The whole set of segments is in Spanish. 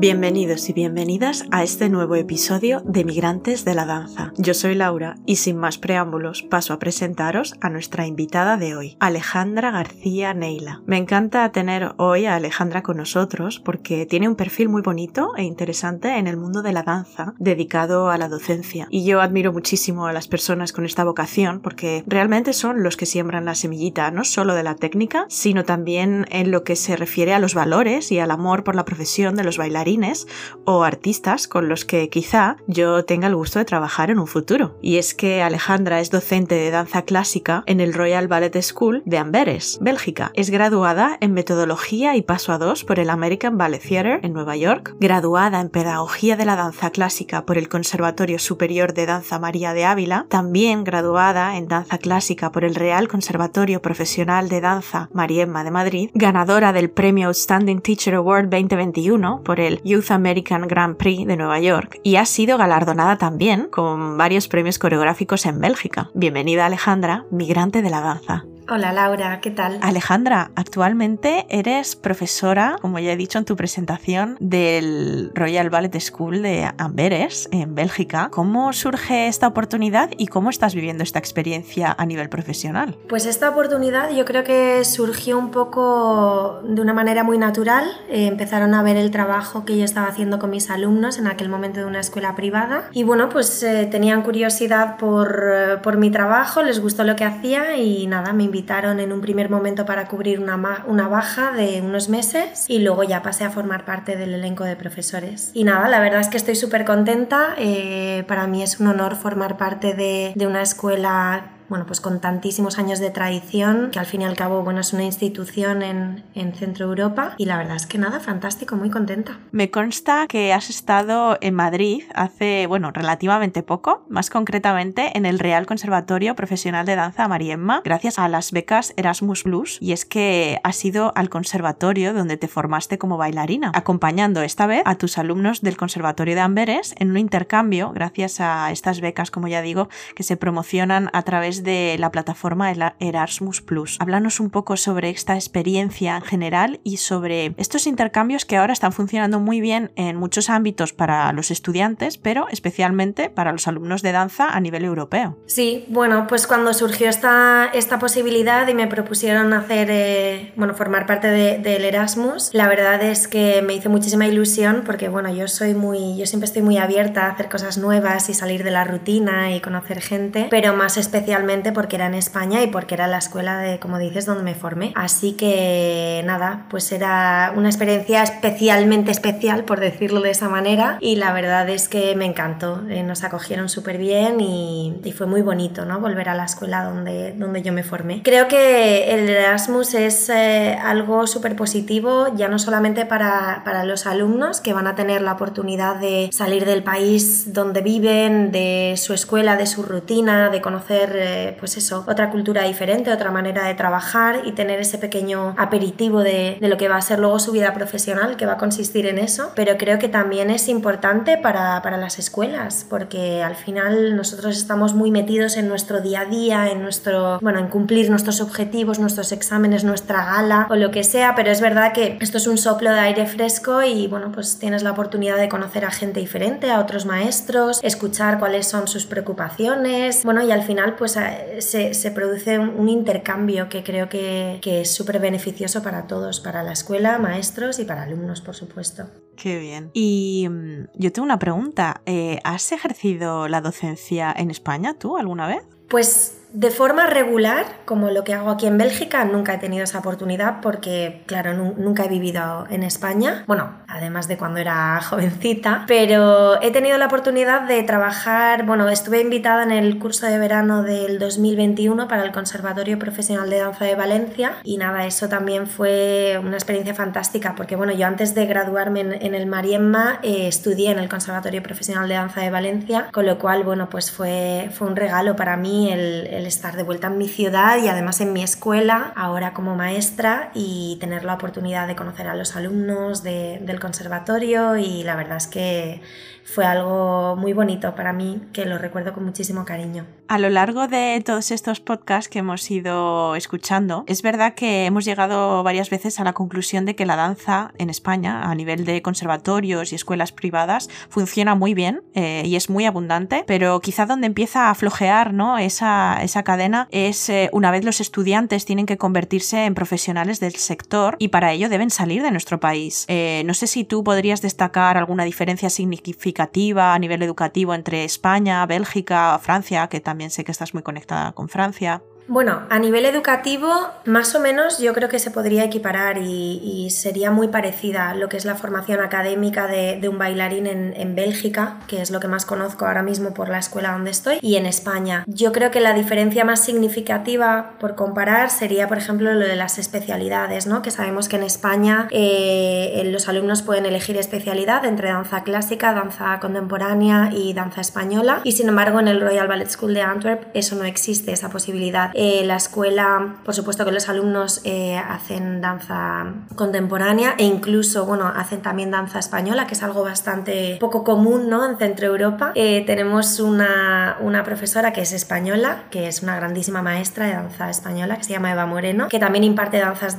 Bienvenidos y bienvenidas a este nuevo episodio de Migrantes de la Danza. Yo soy Laura y sin más preámbulos paso a presentaros a nuestra invitada de hoy, Alejandra García Neila. Me encanta tener hoy a Alejandra con nosotros porque tiene un perfil muy bonito e interesante en el mundo de la danza dedicado a la docencia. Y yo admiro muchísimo a las personas con esta vocación porque realmente son los que siembran la semillita no solo de la técnica, sino también en lo que se refiere a los valores y al amor por la profesión de los bailarines o artistas con los que quizá yo tenga el gusto de trabajar en un futuro. Y es que Alejandra es docente de danza clásica en el Royal Ballet School de Amberes, Bélgica. Es graduada en metodología y paso a dos por el American Ballet Theatre en Nueva York, graduada en pedagogía de la danza clásica por el Conservatorio Superior de Danza María de Ávila, también graduada en danza clásica por el Real Conservatorio Profesional de Danza Mariemma de Madrid, ganadora del Premio Outstanding Teacher Award 2021 por el Youth American Grand Prix de Nueva York y ha sido galardonada también con varios premios coreográficos en Bélgica. Bienvenida Alejandra, migrante de la danza. Hola Laura, ¿qué tal? Alejandra, actualmente eres profesora, como ya he dicho en tu presentación, del Royal Ballet School de Amberes, en Bélgica. ¿Cómo surge esta oportunidad y cómo estás viviendo esta experiencia a nivel profesional? Pues esta oportunidad yo creo que surgió un poco de una manera muy natural. Eh, empezaron a ver el trabajo que yo estaba haciendo con mis alumnos en aquel momento de una escuela privada y bueno, pues eh, tenían curiosidad por, eh, por mi trabajo, les gustó lo que hacía y nada, me invitaron en un primer momento para cubrir una, una baja de unos meses y luego ya pasé a formar parte del elenco de profesores. Y nada, la verdad es que estoy súper contenta. Eh, para mí es un honor formar parte de, de una escuela bueno, pues con tantísimos años de tradición, que al fin y al cabo, bueno, es una institución en, en Centro Europa y la verdad es que nada, fantástico, muy contenta. Me consta que has estado en Madrid hace, bueno, relativamente poco, más concretamente en el Real Conservatorio Profesional de Danza Mariemma, gracias a las becas Erasmus Plus, y es que has ido al conservatorio donde te formaste como bailarina, acompañando esta vez a tus alumnos del Conservatorio de Amberes en un intercambio, gracias a estas becas, como ya digo, que se promocionan a través de la plataforma Erasmus Plus. Háblanos un poco sobre esta experiencia en general y sobre estos intercambios que ahora están funcionando muy bien en muchos ámbitos para los estudiantes, pero especialmente para los alumnos de danza a nivel europeo. Sí, bueno, pues cuando surgió esta, esta posibilidad y me propusieron hacer, eh, bueno, formar parte del Erasmus, la verdad es que me hizo muchísima ilusión porque, bueno, yo soy muy, yo siempre estoy muy abierta a hacer cosas nuevas y salir de la rutina y conocer gente, pero más especialmente porque era en España y porque era la escuela de, como dices, donde me formé. Así que nada, pues era una experiencia especialmente especial, por decirlo de esa manera, y la verdad es que me encantó. Eh, nos acogieron súper bien y, y, fue muy bonito, ¿no? Volver a la escuela donde, donde yo me formé. Creo que el Erasmus es eh, algo súper positivo, ya no solamente para, para los alumnos que van a tener la oportunidad de salir del país donde viven, de su escuela, de su rutina, de conocer pues eso, otra cultura diferente, otra manera de trabajar y tener ese pequeño aperitivo de, de, lo que va a ser luego su vida profesional, que va a consistir en eso. Pero creo que también es importante para, para las escuelas, porque al final nosotros estamos muy metidos en nuestro día a día, en nuestro, bueno, en cumplir nuestros objetivos, nuestros exámenes, nuestra gala o lo que sea, pero es verdad que esto es un soplo de aire fresco y bueno, pues tienes la oportunidad de conocer a gente diferente, a otros maestros, escuchar cuáles son sus preocupaciones, bueno, y al final pues se, produce un, intercambio que creo que, que es súper beneficioso para todos, para la escuela, maestros y para alumnos, por supuesto. Qué bien. Y mm, yo tengo una pregunta. Eh, ¿Has ejercido la docencia en España tú alguna vez? Pues de forma regular, como lo que hago aquí en Bélgica, nunca he tenido esa oportunidad porque, claro, nunca he vivido en España, bueno, además de cuando era jovencita, pero he tenido la oportunidad de trabajar, bueno, estuve invitada en el curso de verano del 2021 para el Conservatorio Profesional de Danza de Valencia y nada, eso también fue una experiencia fantástica porque, bueno, yo antes de graduarme en, el Mariemma eh, estudié en el Conservatorio Profesional de Danza de Valencia, con lo cual, bueno, pues fue, fue un regalo para mí el el estar de vuelta en mi ciudad y además en mi escuela, ahora como maestra, y tener la oportunidad de conocer a los alumnos del conservatorio y la verdad es que fue algo muy bonito para mí que lo recuerdo con muchísimo cariño. A lo largo de todos estos podcasts que hemos ido escuchando, es verdad que hemos llegado varias veces a la conclusión de que la danza en España, a nivel de conservatorios y escuelas privadas, funciona muy bien eh, y es muy abundante, pero quizá donde empieza a flojear ¿no? esa, esa cadena es eh, una vez los estudiantes tienen que convertirse en profesionales del sector y para ello deben salir de nuestro país. Eh, no sé si tú podrías destacar alguna diferencia significativa a nivel educativo entre España, Bélgica, Francia, que también sé que estás muy conectada con Francia. Bueno, a nivel educativo, más o menos yo creo que se podría equiparar y, sería muy parecida a lo que es la formación académica de, un bailarín en, Bélgica, que es lo que más conozco ahora mismo por la escuela donde estoy, y en España. Yo creo que la diferencia más significativa por comparar sería, por ejemplo, lo de las especialidades, ¿no? que sabemos que en España eh, los alumnos pueden elegir especialidad entre danza clásica, danza contemporánea y danza española, y sin embargo en el Royal Ballet School de Antwerp eso no existe, esa posibilidad. Eh, la escuela, por supuesto que los alumnos eh, hacen danza contemporánea e incluso, bueno, hacen también danza española, que es algo bastante poco común, ¿no? En Centro Europa. Eh, tenemos una, una, profesora que es española, que es una grandísima maestra de danza española, que se llama Eva Moreno, que también imparte danzas,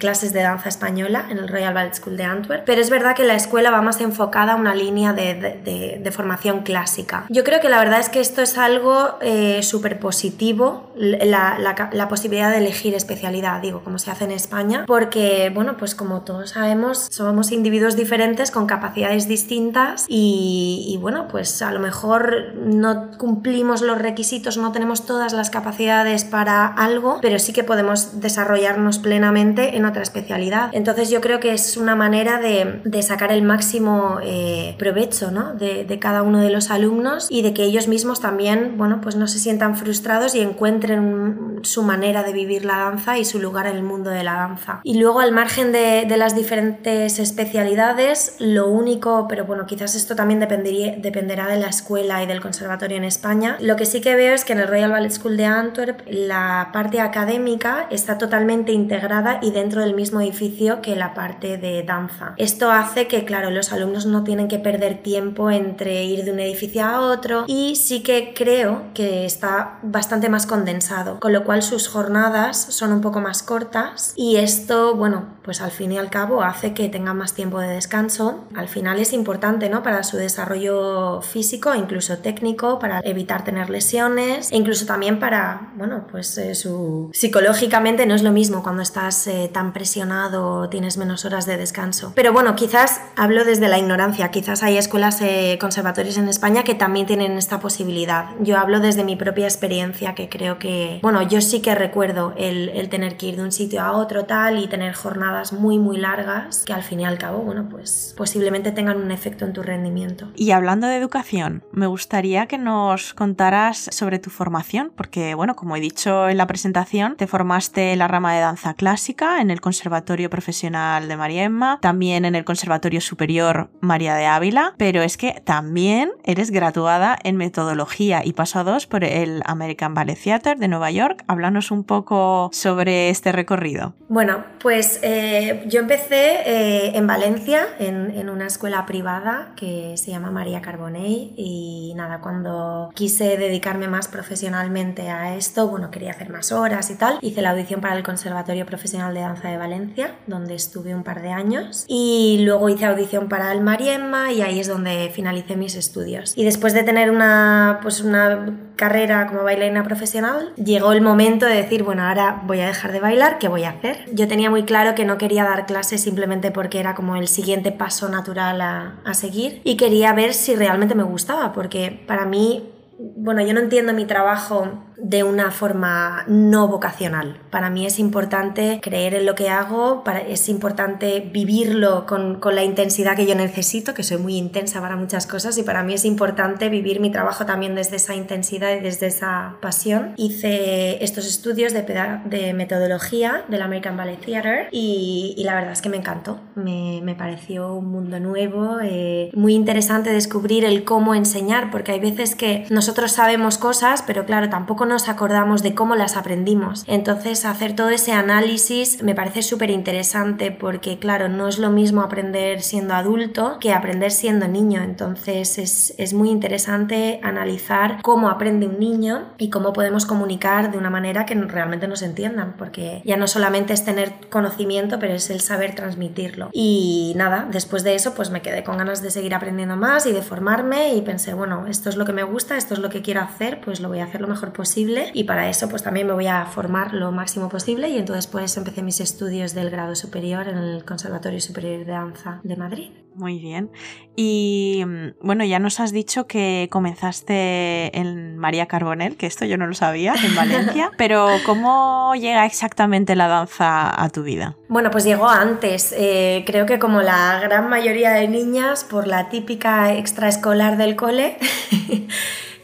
clases de danza española en el Royal Ballet School de Antwerp. Pero es verdad que la escuela va más enfocada a una línea de, de, de formación clásica. Yo creo que la verdad es que esto es algo súper positivo la, posibilidad de elegir especialidad, digo, como se hace en España, porque, bueno, pues como todos sabemos, somos individuos diferentes con capacidades distintas y, bueno, pues a lo mejor no cumplimos los requisitos, no tenemos todas las capacidades para algo, pero sí que podemos desarrollarnos plenamente en otra especialidad. Entonces yo creo que es una manera de, sacar el máximo eh, provecho ¿no? de, de cada uno de los alumnos y de que ellos mismos también, bueno, pues no se sientan frustrados y encuentren un su manera de vivir la danza y su lugar en el mundo de la danza. Y luego al margen de, las diferentes especialidades, lo único, pero bueno, quizás esto también dependerá de la escuela y del conservatorio en España, lo que sí que veo es que en el Royal Ballet School de Antwerp la parte académica está totalmente integrada y dentro del mismo edificio que la parte de danza. Esto hace que, claro, los alumnos no tienen que perder tiempo entre ir de un edificio a otro y sí que creo que está bastante más condensado con lo cual sus jornadas son un poco más cortas y esto, bueno, pues al fin y al cabo hace que tengan más tiempo de descanso. Al final es importante, ¿no? Para su desarrollo físico, incluso técnico, para evitar tener lesiones e incluso también para, bueno, pues eh, su... psicológicamente no es lo mismo cuando estás eh, tan presionado, tienes menos horas de descanso. Pero bueno, quizás hablo desde la ignorancia, quizás hay escuelas eh, conservatorias en España que también tienen esta posibilidad. Yo hablo desde mi propia experiencia que creo que, bueno, yo sí que recuerdo el, el, tener que ir de un sitio a otro tal y tener jornadas muy muy largas que al fin y al cabo, bueno, pues posiblemente tengan un efecto en tu rendimiento. Y hablando de educación, me gustaría que nos contaras sobre tu formación, porque bueno, como he dicho en la presentación, te formaste en la rama de danza clásica en el Conservatorio Profesional de María Emma, también en el Conservatorio Superior María de Ávila, pero es que también eres graduada en metodología y paso a dos por el American Ballet Theatre de Nueva York York. Háblanos un poco sobre este recorrido. Bueno, pues eh, yo empecé eh, en Valencia, en, una escuela privada que se llama María Carbonell y nada, cuando quise dedicarme más profesionalmente a esto, bueno, quería hacer más horas y tal, hice la audición para el Conservatorio Profesional de Danza de Valencia, donde estuve un par de años y luego hice audición para el Mariemma y ahí es donde finalicé mis estudios. Y después de tener una, pues una carrera como bailarina profesional, llegó el momento de decir, bueno, ahora voy a dejar de bailar, ¿qué voy a hacer? Yo tenía muy claro que no quería dar clases simplemente porque era como el siguiente paso natural a, a seguir y quería ver si realmente me gustaba, porque para mí bueno, yo no entiendo mi trabajo de una forma no vocacional. Para mí es importante creer en lo que hago, es importante vivirlo con, la intensidad que yo necesito, que soy muy intensa para muchas cosas y para mí es importante vivir mi trabajo también desde esa intensidad y desde esa pasión. Hice estos estudios de, de metodología del American Ballet Theatre y, la verdad es que me encantó, me, pareció un mundo nuevo, eh, muy interesante descubrir el cómo enseñar, porque hay veces que nosotros sabemos cosas, pero claro, tampoco nos acordamos de cómo las aprendimos. Entonces, hacer todo ese análisis me parece súper interesante porque, claro, no es lo mismo aprender siendo adulto que aprender siendo niño. Entonces, es, es muy interesante analizar cómo aprende un niño y cómo podemos comunicar de una manera que realmente nos entiendan, porque ya no solamente es tener conocimiento, pero es el saber transmitirlo. Y nada, después de eso, pues me quedé con ganas de seguir aprendiendo más y de formarme y pensé, bueno, esto es lo que me gusta, esto es lo que quiero hacer, pues lo voy a hacer lo mejor posible y para eso pues también me voy a formar lo máximo posible y entonces pues empecé mis estudios del grado superior en el Conservatorio Superior de Danza de Madrid. Muy bien. Y mm, bueno, ya nos has dicho que comenzaste en María Carbonel, que esto yo no lo sabía, en Valencia, pero ¿cómo llega exactamente la danza a tu vida? Bueno, pues llegó antes. Eh, creo que como la gran mayoría de niñas, por la típica extraescolar del cole.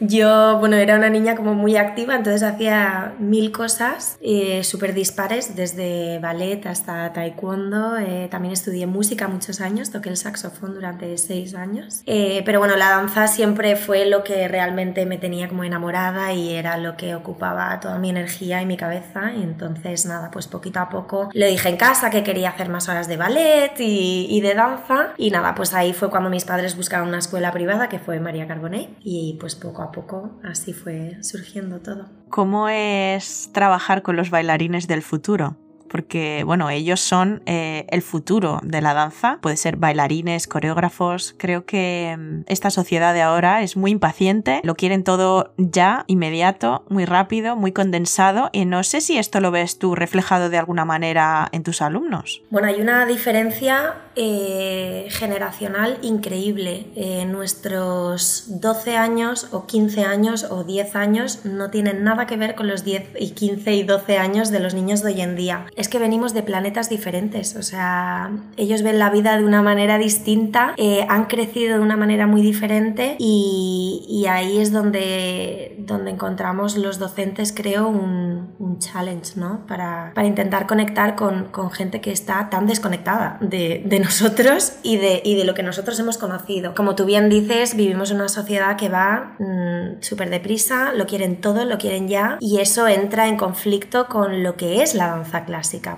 Yo, bueno, era una niña como muy activa, entonces hacía mil cosas eh, súper dispares, desde ballet hasta taekwondo. Eh, también estudié música muchos años, toqué el saxofón durante seis años. Eh, pero bueno, la danza siempre fue lo que realmente me tenía como enamorada y era lo que ocupaba toda mi energía y mi cabeza. Y entonces, nada, pues poquito a poco le dije en casa que quería hacer más horas de ballet y, y de danza. Y nada, pues ahí fue cuando mis padres buscaron una escuela privada que fue María Carbonet y pues poco a poco así fue surgiendo todo. ¿Cómo es trabajar con los bailarines del futuro? Porque, bueno, ellos son eh, el futuro de la danza. Puede ser bailarines, coreógrafos. Creo que mm, esta sociedad de ahora es muy impaciente, lo quieren todo ya, inmediato, muy rápido, muy condensado. Y no sé si esto lo ves tú reflejado de alguna manera en tus alumnos. Bueno, hay una diferencia eh, generacional increíble. Eh, nuestros 12 años o 15 años o 10 años no tienen nada que ver con los 10 y 15 y 12 años de los niños de hoy en día es que venimos de planetas diferentes, o sea, ellos ven la vida de una manera distinta, eh, han crecido de una manera muy diferente y, ahí es donde, donde encontramos los docentes, creo, un, un challenge, ¿no? Para, para intentar conectar con, con, gente que está tan desconectada de, de nosotros y de, y de, lo que nosotros hemos conocido. Como tú bien dices, vivimos en una sociedad que va mmm, súper deprisa, lo quieren todo, lo quieren ya y eso entra en conflicto con lo que es la danza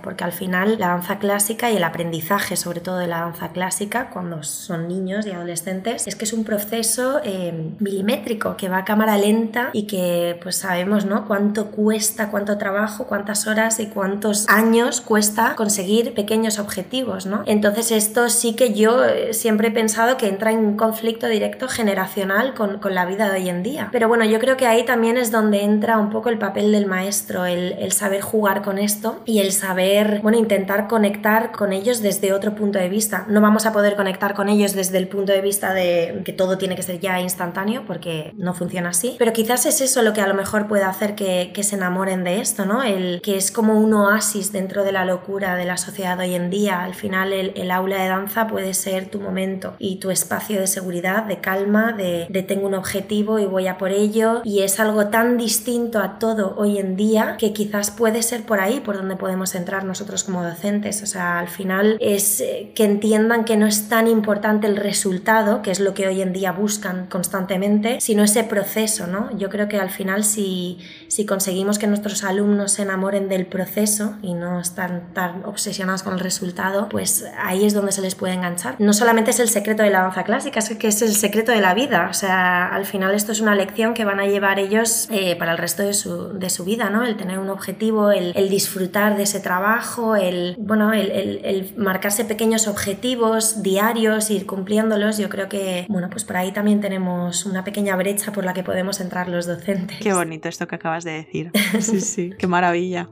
porque al final la danza clásica y el aprendizaje sobre todo de la danza clásica cuando son niños y adolescentes es que es un proceso eh, milimétrico que va a cámara lenta y que pues sabemos ¿no? cuánto cuesta, cuánto trabajo, cuántas horas y cuántos años cuesta conseguir pequeños objetivos. ¿no? Entonces esto sí que yo eh, siempre he pensado que entra en un conflicto directo generacional con, con la vida de hoy en día. Pero bueno, yo creo que ahí también es donde entra un poco el papel del maestro, el, el saber jugar con esto y el saber, bueno, intentar conectar con ellos desde otro punto de vista. No vamos a poder conectar con ellos desde el punto de vista de que todo tiene que ser ya instantáneo, porque no funciona así. Pero quizás es eso lo que a lo mejor puede hacer que, que se enamoren de esto, ¿no? El que es como un oasis dentro de la locura de la sociedad hoy en día. Al final el, el aula de danza puede ser tu momento y tu espacio de seguridad, de calma, de, de tengo un objetivo y voy a por ello. Y es algo tan distinto a todo hoy en día que quizás puede ser por ahí por donde podemos entrar nosotros como docentes. O sea, al final es eh, que entiendan que no es tan importante el resultado, que es lo que hoy en día buscan constantemente, sino ese proceso, ¿no? Yo creo que al final si, si conseguimos que nuestros alumnos se enamoren del proceso y no están tan obsesionados con el resultado, pues ahí es donde se les puede enganchar. No solamente es el secreto de la danza clásica, es que es el secreto de la vida. O sea, al final esto es una lección que van a llevar ellos eh, para el resto de su, de su vida, ¿no? El tener un objetivo, el, el disfrutar de ese trabajo, el, bueno, el, el, el, marcarse pequeños objetivos diarios, ir cumpliéndolos, yo creo que, bueno, pues por ahí también tenemos una pequeña brecha por la que podemos entrar los docentes. Qué bonito esto que acabas de decir. Sí, sí, qué maravilla.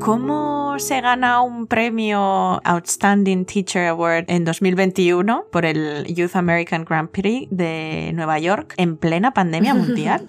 ¿Cómo se gana un premio Outstanding Teacher Award en 2021 por el Youth American Grand Prix de Nueva York en plena pandemia mundial?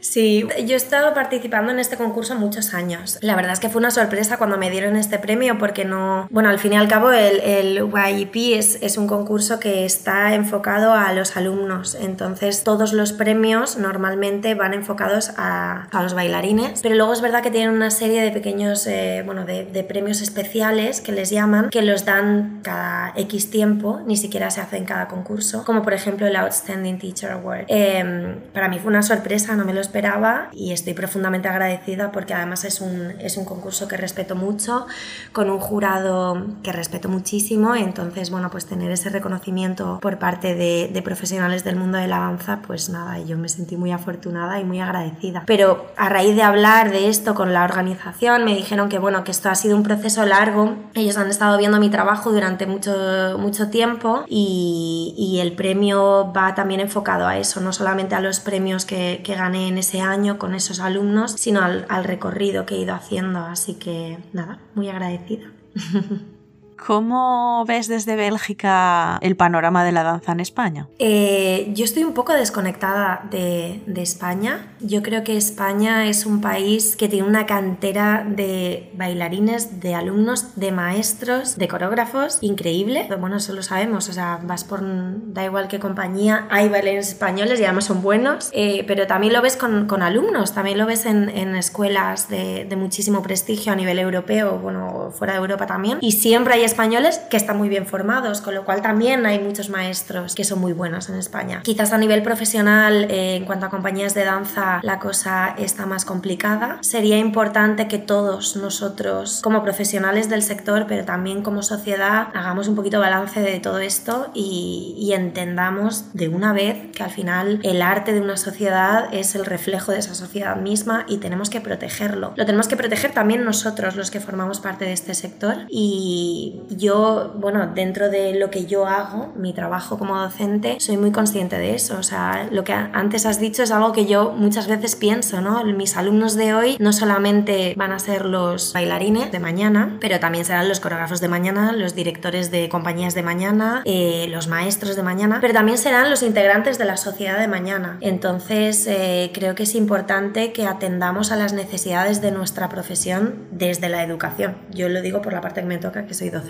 Sí, yo he estado participando en este concurso muchos años. La verdad es que fue una sorpresa cuando me dieron este premio porque no... Bueno, al fin y al cabo el, el YEP es, es un concurso que está enfocado a los alumnos. Entonces todos los premios normalmente van enfocados a, a los bailarines. Pero luego es verdad que tienen una serie de pequeños, eh, bueno, de, de premios especiales que les llaman, que los dan cada X tiempo, ni siquiera se hace en cada concurso. Como por ejemplo el Outstanding Teacher Award. Eh, para mí fue una sorpresa, no me lo esperaba y estoy profundamente agradecida porque además es un, es un concurso que respeto mucho, con un jurado que respeto muchísimo, entonces bueno, pues tener ese reconocimiento por parte de, de profesionales del mundo de la danza, pues nada, yo me sentí muy afortunada y muy agradecida. Pero a raíz de hablar de esto con la organización, me dijeron que bueno, que esto ha sido un proceso largo, ellos han estado viendo mi trabajo durante mucho, mucho tiempo y, y el premio va también enfocado a eso, no solamente a los premios que, que gané en ese año con esos alumnos, sino al, al recorrido que he ido haciendo. Así que nada, muy agradecida. ¿Cómo ves desde Bélgica el panorama de la danza en España? Eh, yo estoy un poco desconectada de, de, España. Yo creo que España es un país que tiene una cantera de bailarines, de alumnos, de maestros, de coreógrafos increíble. Bueno, eso lo sabemos. O sea, vas por. da igual qué compañía, hay bailarines españoles y además son buenos. Eh, pero también lo ves con, con, alumnos, también lo ves en, en escuelas de, de muchísimo prestigio a nivel europeo, bueno, fuera de Europa también. Y siempre hay españoles que están muy bien formados, con lo cual también hay muchos maestros que son muy buenos en España. Quizás a nivel profesional, eh, en cuanto a compañías de danza, la cosa está más complicada. Sería importante que todos nosotros, como profesionales del sector, pero también como sociedad, hagamos un poquito balance de todo esto y, y entendamos de una vez que al final el arte de una sociedad es el reflejo de esa sociedad misma y tenemos que protegerlo. Lo tenemos que proteger también nosotros, los que formamos parte de este sector. Y yo, bueno, dentro de lo que yo hago, mi trabajo como docente, soy muy consciente de eso. O sea, lo que antes has dicho es algo que yo muchas veces pienso, ¿no? Mis alumnos de hoy no solamente van a ser los bailarines de mañana, pero también serán los coreógrafos de mañana, los directores de compañías de mañana, eh, los maestros de mañana, pero también serán los integrantes de la sociedad de mañana. Entonces, eh, creo que es importante que atendamos a las necesidades de nuestra profesión desde la educación. Yo lo digo por la parte que me toca, que soy docente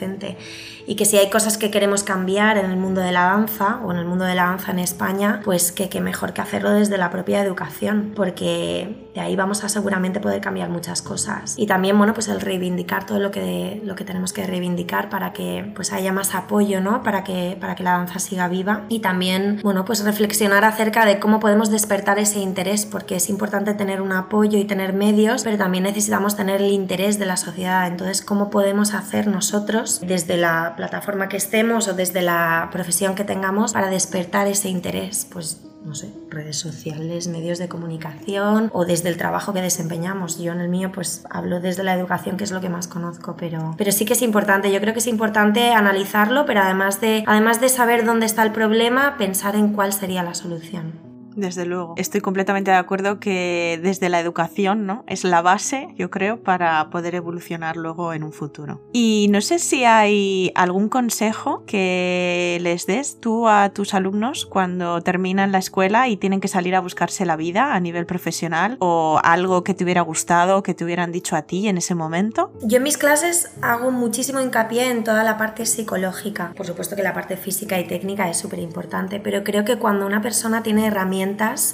y que si hay cosas que queremos cambiar en el mundo de la danza o en el mundo de la danza en España, pues que, que mejor que hacerlo desde la propia educación, porque de ahí vamos a seguramente poder cambiar muchas cosas. Y también, bueno, pues el reivindicar todo lo que, lo que tenemos que reivindicar para que pues haya más apoyo, ¿no? Para que, para que la danza siga viva y también, bueno, pues reflexionar acerca de cómo podemos despertar ese interés, porque es importante tener un apoyo y tener medios, pero también necesitamos tener el interés de la sociedad. Entonces, ¿cómo podemos hacer nosotros desde la plataforma que estemos o desde la profesión que tengamos para despertar ese interés, pues no sé, redes sociales, medios de comunicación o desde el trabajo que desempeñamos. Yo en el mío pues hablo desde la educación que es lo que más conozco, pero, pero sí que es importante, yo creo que es importante analizarlo, pero además de, además de saber dónde está el problema, pensar en cuál sería la solución. Desde luego. Estoy completamente de acuerdo que desde la educación, ¿no? Es la base, yo creo, para poder evolucionar luego en un futuro. Y no sé si hay algún consejo que les des tú a tus alumnos cuando terminan la escuela y tienen que salir a buscarse la vida a nivel profesional o algo que te hubiera gustado, que te hubieran dicho a ti en ese momento. Yo en mis clases hago muchísimo hincapié en toda la parte psicológica. Por supuesto que la parte física y técnica es súper importante, pero creo que cuando una persona tiene herramientas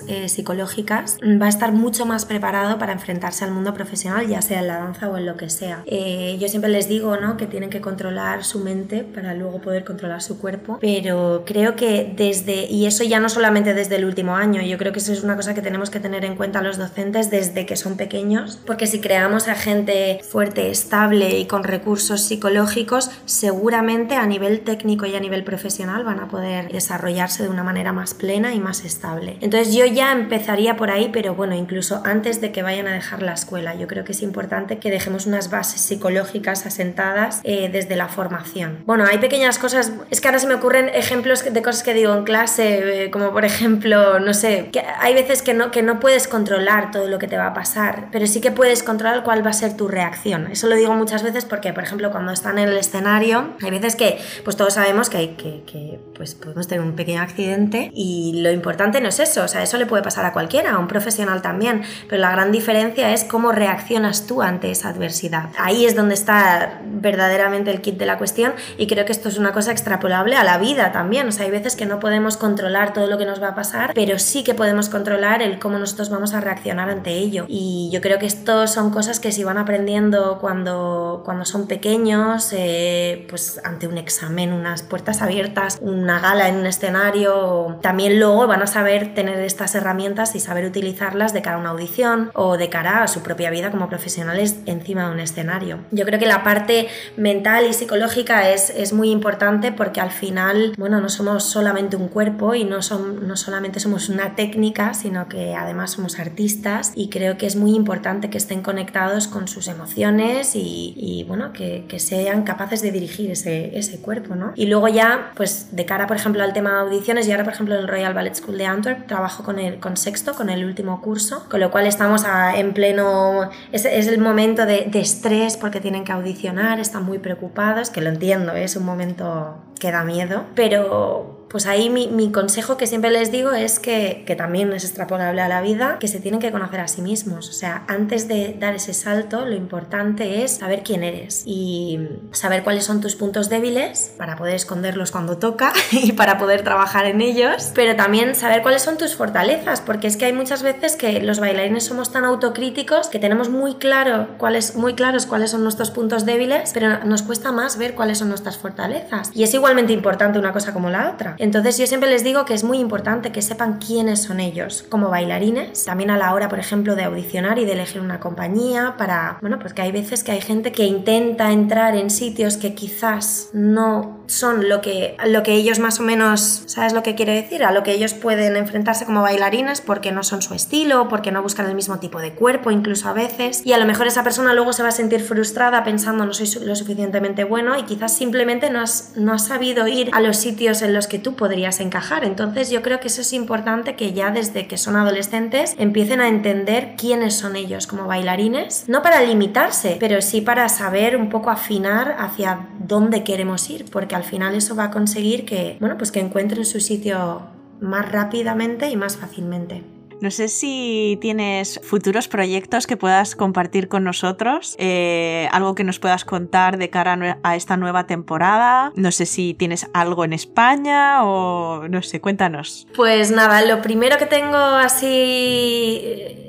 eh, psicológicas, va a estar mucho más preparado para enfrentarse al mundo profesional, ya sea en la danza o en lo que sea. Eh, yo siempre les digo ¿no? que tienen que controlar su mente para luego poder controlar su cuerpo, pero creo que desde, y eso ya no solamente desde el último año, yo creo que eso es una cosa que tenemos que tener en cuenta los docentes desde que son pequeños, porque si creamos a gente fuerte, estable y con recursos psicológicos, seguramente a nivel técnico y a nivel profesional van a poder desarrollarse de una manera más plena y más estable. Entonces yo ya empezaría por ahí, pero bueno, incluso antes de que vayan a dejar la escuela, yo creo que es importante que dejemos unas bases psicológicas asentadas eh, desde la formación. Bueno, hay pequeñas cosas, es que ahora se me ocurren ejemplos de cosas que digo en clase, eh, como por ejemplo, no sé, que hay veces que no, que no puedes controlar todo lo que te va a pasar, pero sí que puedes controlar cuál va a ser tu reacción. Eso lo digo muchas veces porque, por ejemplo, cuando están en el escenario, hay veces que pues todos sabemos que, hay, que, que pues podemos tener un pequeño accidente y lo importante no es o sea, eso le puede pasar a cualquiera, a un profesional también, pero la gran diferencia es cómo reaccionas tú ante esa adversidad. Ahí es donde está verdaderamente el kit de la cuestión y creo que esto es una cosa extrapolable a la vida también, o sea, hay veces que no podemos controlar todo lo que nos va a pasar, pero sí que podemos controlar el cómo nosotros vamos a reaccionar ante ello. Y yo creo que esto son cosas que se van aprendiendo cuando, cuando son pequeños, eh, pues ante un examen, unas puertas abiertas, una gala en un escenario, también luego van a saber tener estas herramientas y saber utilizarlas de cara a una audición o de cara a su propia vida como profesionales encima de un escenario. Yo creo que la parte mental y psicológica es, es muy importante porque al final, bueno, no somos solamente un cuerpo y no, son, no solamente somos una técnica, sino que además somos artistas y creo que es muy importante que estén conectados con sus emociones y, y bueno, que, que, sean capaces de dirigir ese, ese cuerpo, ¿no? Y luego ya, pues de cara, por ejemplo, al tema de audiciones, y ahora, por ejemplo, en el Royal Ballet School de Antwerp trabajo con el con sexto, con el último curso, con lo cual estamos en pleno, es, el momento de, estrés porque tienen que audicionar, están muy preocupados, que lo entiendo, es un momento que da miedo, pero pues ahí mi, mi, consejo que siempre les digo es que, que, también es extrapolable a la vida, que se tienen que conocer a sí mismos. O sea, antes de dar ese salto, lo importante es saber quién eres y saber cuáles son tus puntos débiles para poder esconderlos cuando toca y para poder trabajar en ellos, pero también saber cuáles son tus fortalezas, porque es que hay muchas veces que los bailarines somos tan autocríticos que tenemos muy, claro cuáles, muy claros cuáles son nuestros puntos débiles, pero nos cuesta más ver cuáles son nuestras fortalezas. Y es igualmente importante una cosa como la otra. Entonces yo siempre les digo que es muy importante que sepan quiénes son ellos como bailarines, también a la hora, por ejemplo, de audicionar y de elegir una compañía para, bueno, porque hay veces que hay gente que intenta entrar en sitios que quizás no son lo que, lo que ellos más o menos, ¿sabes lo que quiere decir? A lo que ellos pueden enfrentarse como bailarines porque no son su estilo, porque no buscan el mismo tipo de cuerpo, incluso a veces. Y a lo mejor esa persona luego se va a sentir frustrada pensando no soy lo suficientemente bueno y quizás simplemente no has, no has sabido ir a los sitios en los que tú podrías encajar. Entonces yo creo que eso es importante que ya desde que son adolescentes empiecen a entender quiénes son ellos como bailarines, no para limitarse, pero sí para saber un poco afinar hacia dónde queremos ir, porque al final eso va a conseguir que, bueno, pues que encuentren su sitio más rápidamente y más fácilmente. No sé si tienes futuros proyectos que puedas compartir con nosotros, eh, algo que nos puedas contar de cara a esta nueva temporada. No sé si tienes algo en España o no sé, cuéntanos. Pues nada, lo primero que tengo así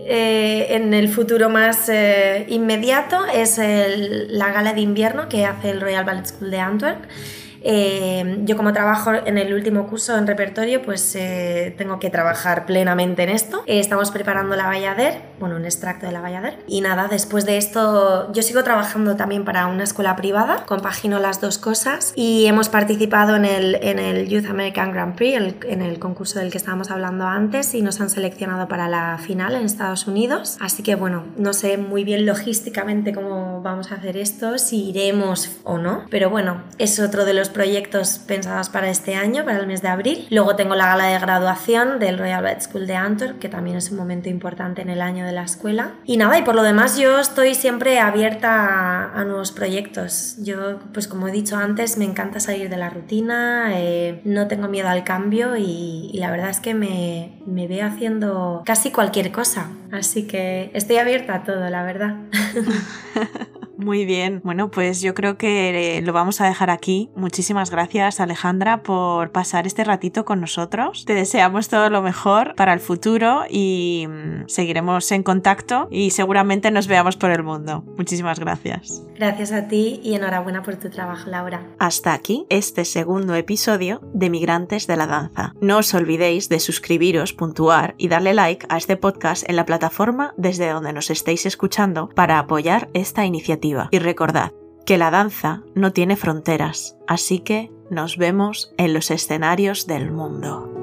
eh, en el futuro más eh, inmediato es el, la gala de invierno que hace el Royal Ballet School de Antwerp. Eh, yo como trabajo en el último curso en repertorio, pues eh, tengo que trabajar plenamente en esto. Eh, estamos preparando la Bayader, bueno, un extracto de la Bayader. Y nada, después de esto yo sigo trabajando también para una escuela privada, compagino las dos cosas y hemos participado en el, en el Youth American Grand Prix, en el concurso del que estábamos hablando antes y nos han seleccionado para la final en Estados Unidos. Así que bueno, no sé muy bien logísticamente cómo vamos a hacer esto, si iremos o no, pero bueno, es otro de los proyectos pensados para este año, para el mes de abril. Luego tengo la gala de graduación del Royal Ballet School de Antwerp, que también es un momento importante en el año de la escuela. Y nada, y por lo demás yo estoy siempre abierta a, nuevos proyectos. Yo, pues como he dicho antes, me encanta salir de la rutina, eh, no tengo miedo al cambio y, y la verdad es que me, me veo haciendo casi cualquier cosa. Así que estoy abierta a todo, la verdad. Muy bien, bueno, pues yo creo que eh, lo vamos a dejar aquí. Muchísimas gracias Alejandra por pasar este ratito con nosotros. Te deseamos todo lo mejor para el futuro y mm, seguiremos en contacto y seguramente nos veamos por el mundo. Muchísimas gracias. Gracias a ti y enhorabuena por tu trabajo, Laura. Hasta aquí este segundo episodio de Migrantes de la Danza. No os olvidéis de suscribiros, puntuar y darle like a este podcast en la plataforma desde donde nos estéis escuchando para apoyar esta iniciativa y recordad que la danza no tiene fronteras, así que nos vemos en los escenarios del mundo.